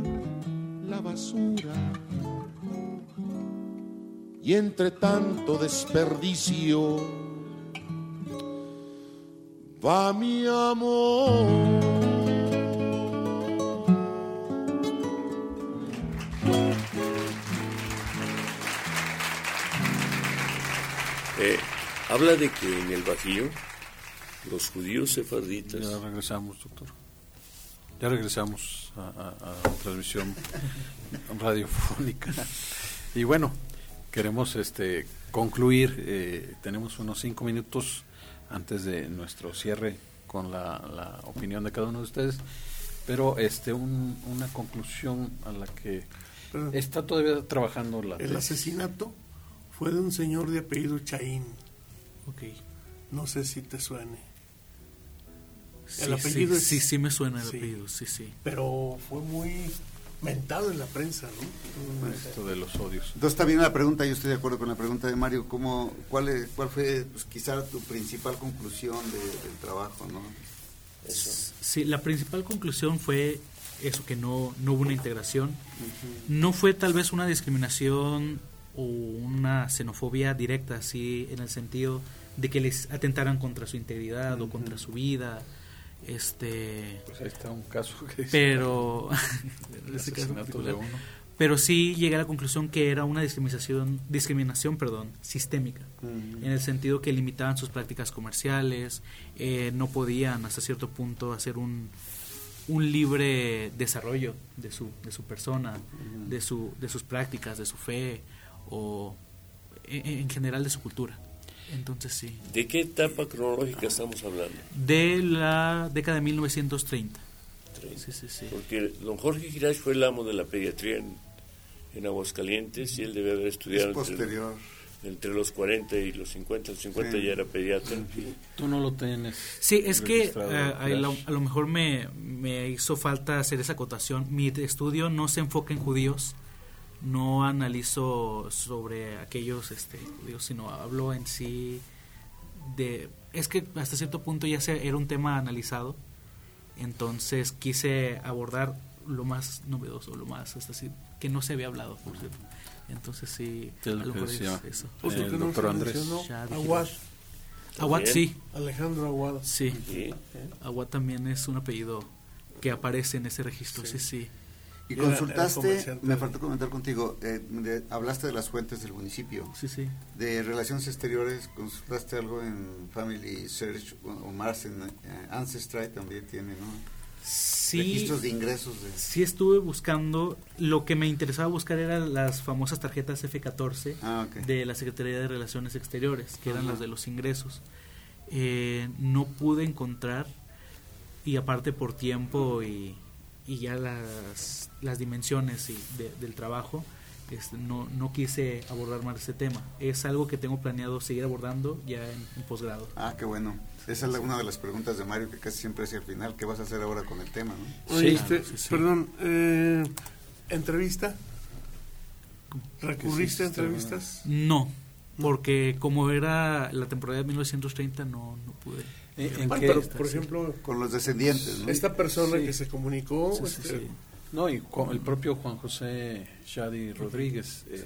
la basura y entre tanto desperdicio va mi amor. Eh, habla de que en el Bajío los judíos sefarditas... Ya regresamos, doctor. Ya regresamos a, a, a transmisión radiofónica. Y bueno, queremos este concluir. Eh, tenemos unos cinco minutos antes de nuestro cierre con la, la opinión de cada uno de ustedes. Pero este un, una conclusión a la que Perdón. está todavía trabajando la... El asesinato fue de un señor de apellido Chaín. Ok. No sé si te suene. Sí, El apellido sí, es- sí, sí me suena el sí. apellido, sí, sí. Pero fue muy mentado en la prensa, ¿no? Esto de los odios. Entonces está bien la pregunta, yo estoy de acuerdo con la pregunta de Mario, ¿cómo, cuál, es- cuál fue pues, quizá tu principal conclusión de- del trabajo? ¿no? Sí, la principal conclusión fue eso, que no, no hubo una integración. No fue tal vez una discriminación o una xenofobia directa, así en el sentido de que les atentaran contra su integridad o contra su vida. Este, Pues ahí está un caso que dice- pero ese caso particular. pero sí llegué a la conclusión que era una discriminación discriminación perdón sistémica. En el sentido que limitaban sus prácticas comerciales eh, no podían hasta cierto punto hacer un un libre desarrollo de su de su persona de su de sus prácticas de su fe o en, en general de su cultura entonces sí ¿De qué etapa cronológica estamos hablando? de la década de 1930 Treinta. sí sí sí Porque don Jorge Girash fue el amo de la pediatría en, en Aguascalientes y él debe haber estudiado Es entre, posterior. entre los 40 y los 50. Los 50 Sí. ya era pediatra. Tú no lo tienes. Sí, es que eh, a, lo, a lo mejor me, me hizo falta hacer esa acotación. Mi estudio no se enfoca en judíos, no analizo sobre aquellos este, judíos, sino hablo en sí de... Es que hasta cierto punto ya se, era un tema analizado, entonces quise abordar lo más novedoso, lo más hasta así, que no se había hablado, por cierto. Entonces sí, a lo que mejor es decía. eso. Otro El doctor se Andrés. Aguad, Aguad, sí, Alejandro Aguad. sí. Sí. Agua también es un apellido que aparece en ese registro, sí, sí. Y consultaste, me faltó comentar contigo, eh, de- hablaste de las fuentes del municipio. Sí, sí. De relaciones exteriores, consultaste algo en Family Search o Mars en eh, Ancestry también tiene, ¿no? Sí, Registros de ingresos de... sí estuve buscando, lo que me interesaba buscar eran las famosas tarjetas F14 Ah, de la Secretaría de Relaciones Exteriores, que eran Ajá. las de los ingresos. Eh, no pude encontrar, y aparte por tiempo y, y ya las, las dimensiones y de- del trabajo, este, no, no quise abordar más ese tema. Es algo que tengo planeado seguir abordando ya en, en posgrado. Ah, qué bueno. Esa es la- una de las preguntas de Mario que casi siempre hace al final. ¿Qué vas a hacer ahora con el tema, no? Oye, Sí. este, Sí, sí. perdón, eh, ¿entrevista? ¿Recurriste a entrevistas? No, porque como era la temporada de 1930 no, no pude. ¿En- en Ah, qué- pero, por ejemplo, Con los descendientes, ¿no? esta persona Sí. que se comunicó, Sí, sí, este, sí. No, y con el propio Juan José Shadi Rodríguez, eh,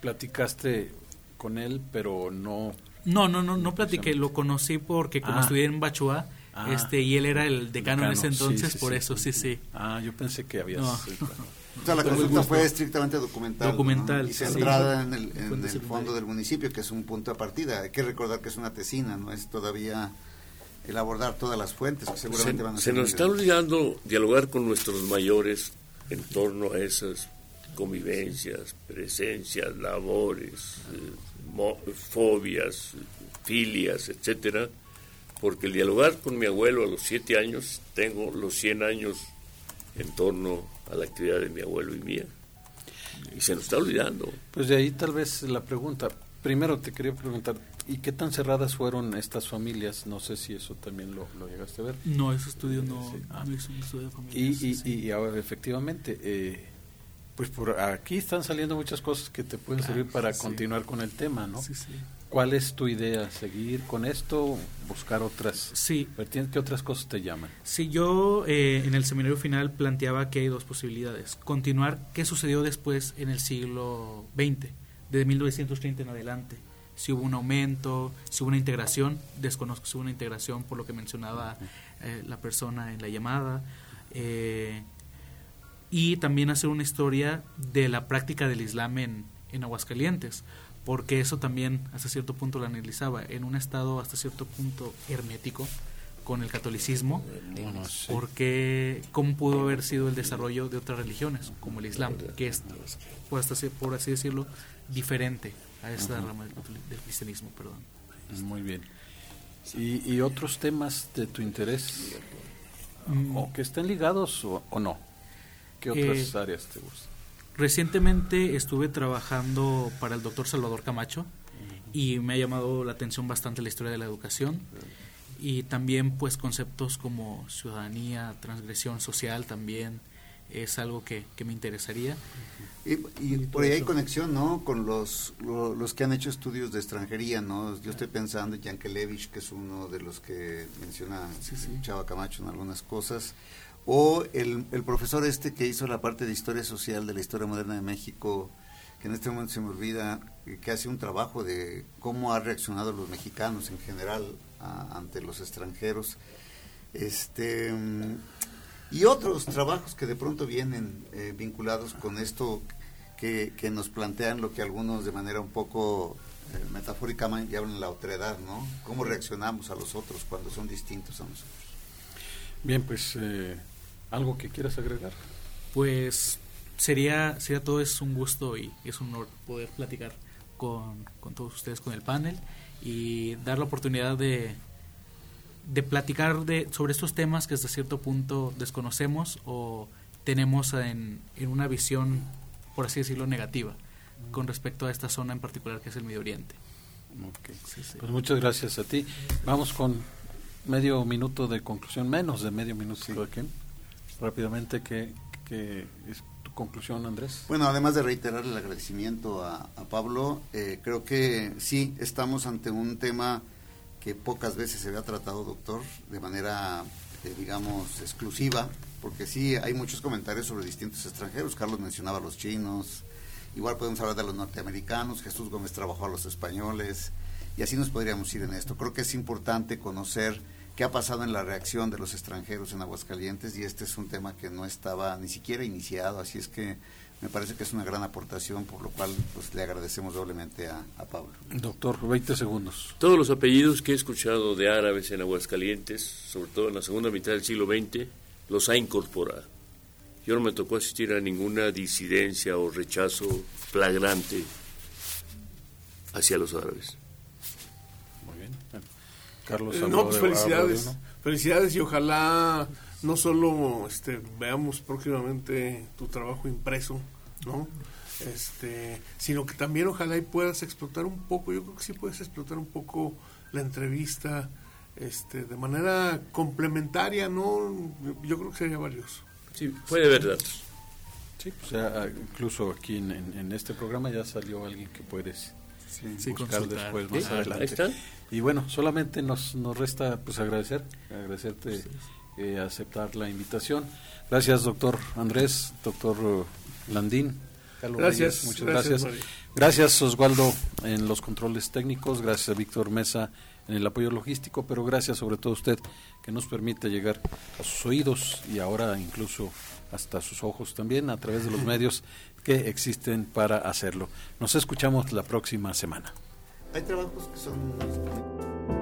platicaste con él, pero no... No, no, no, no platiqué, lo conocí porque como Ah. estudié en Bachua, Ah, este y él era el decano, en ese entonces, por eso, sí, sí. Ah, yo pensé que había... o sea, la consulta fue estrictamente documental. Documental. Y centrada en el, en el fondo del municipio, que es un punto de partida. Hay que recordar que es una tesina, no es todavía el abordar todas las fuentes que seguramente se, van a Se nos está olvidando dialogar con nuestros mayores en torno a esas convivencias, presencias, labores, eh, fobias, filias, etcétera, porque el dialogar con mi abuelo a los siete años, tengo los cien años en torno a la actividad de mi abuelo y mía. Y se nos está olvidando. Pues de ahí tal vez la pregunta. Primero te quería preguntar, ¿y qué tan cerradas fueron estas familias? No sé si eso también lo, llegaste a ver. No, ese estudio no, es un estudio de familias. Y, y, y ahora, efectivamente, eh, pues por aquí están saliendo muchas cosas que te pueden servir para continuar con el tema, ¿no? Sí, sí. ¿Cuál es tu idea? ¿Seguir con esto? ¿Buscar otras? Sí. ¿Qué otras cosas te llaman? Sí, yo eh, en el seminario final planteaba que hay dos posibilidades. Continuar qué sucedió después en el siglo XX, de 1930 en adelante. Si hubo un aumento, si hubo una integración, desconozco si hubo una integración por lo que mencionaba eh, la persona en la llamada. Eh, y también hacer una historia de la práctica del Islam en, en Aguascalientes, porque eso también hasta cierto punto lo analizaba, en un estado hasta cierto punto hermético con el catolicismo, porque cómo pudo haber sido el desarrollo de otras religiones, como el Islam, que es, por, así decirlo, diferente a esta rama del, cristianismo. Perdón. Muy bien. ¿Y, y otros temas de tu interés? Mm. ¿O que estén ligados o no? ¿Qué otras eh, áreas te gustan? Recientemente estuve trabajando para el doctor Salvador Camacho y me ha llamado la atención bastante la historia de la educación y también pues conceptos como ciudadanía, transgresión social también es algo que, me interesaría. Y, por ahí hay conexión, ¿no? Con los, los que han hecho estudios de extranjería, ¿no? Yo estoy pensando en Yankelevich, que es uno de los que menciona Chava Camacho en algunas cosas o el, el, profesor este que hizo la parte de historia social de la historia moderna de México, que en este momento se me olvida, que hace un trabajo de cómo ha reaccionado los mexicanos en general ante los extranjeros, este y otros trabajos que de pronto vienen eh, vinculados con esto que, que, nos plantean lo que algunos de manera un poco eh, metafóricamente llaman la otredad, ¿no? Cómo reaccionamos a los otros cuando son distintos a nosotros. Bien, pues eh, ¿Algo que quieras agregar? Pues sería, sería todo es un gusto y es un honor poder platicar con, todos ustedes, con el panel y dar la oportunidad de, de platicar de, sobre estos temas que hasta cierto punto desconocemos o tenemos en, en una visión, por así decirlo, negativa con respecto a esta zona en particular que es el Medio Oriente. Pues muchas gracias a ti. Vamos con medio minuto de conclusión, menos de medio minuto. Sí rápidamente, ¿qué, es tu conclusión, Andrés? Bueno, además de reiterar el agradecimiento a, Pablo, eh, creo que sí estamos ante un tema que pocas veces se había tratado, doctor, de manera, eh, digamos, exclusiva, porque sí hay muchos comentarios sobre distintos extranjeros. Carlos mencionaba a los chinos, igual podemos hablar de los norteamericanos, Jesús Gómez trabajó a los españoles, y así nos podríamos ir en esto. Creo que es importante conocer qué ha pasado en la reacción de los extranjeros en Aguascalientes y este es un tema que no estaba ni siquiera iniciado, así es que me parece que es una gran aportación, por lo cual pues, le agradecemos doblemente a, Pablo. Doctor, 20 segundos. Todos los apellidos que he escuchado de árabes en Aguascalientes, sobre todo en la segunda mitad del siglo XX, los ha incorporado. Yo no me tocó asistir a ninguna disidencia o rechazo flagrante hacia los árabes. Carlos eh, no, pues felicidades. Felicidades y ojalá no solo este, veamos próximamente tu trabajo impreso, ¿no? Este, sino que también ojalá y puedas explotar un poco, yo creo que sí puedes explotar un poco la entrevista este, de manera complementaria, ¿no? Yo creo que sería valioso. Sí, puede haber datos. Sí, o sea, incluso aquí en, en, este programa ya salió alguien que puedes sí, buscar después más adelante. Y bueno, solamente nos, nos resta pues agradecer, agradecerte eh, aceptar la invitación. Gracias, doctor Andrés, doctor Landín. gracias. muchas gracias. Gracias, Osvaldo, en los controles técnicos. Gracias a Víctor Mesa en el apoyo logístico, pero gracias sobre todo a usted que nos permite llegar a sus oídos y ahora incluso hasta sus ojos también a través de los medios que existen para hacerlo. Nos escuchamos la próxima semana. Hay trabajos que son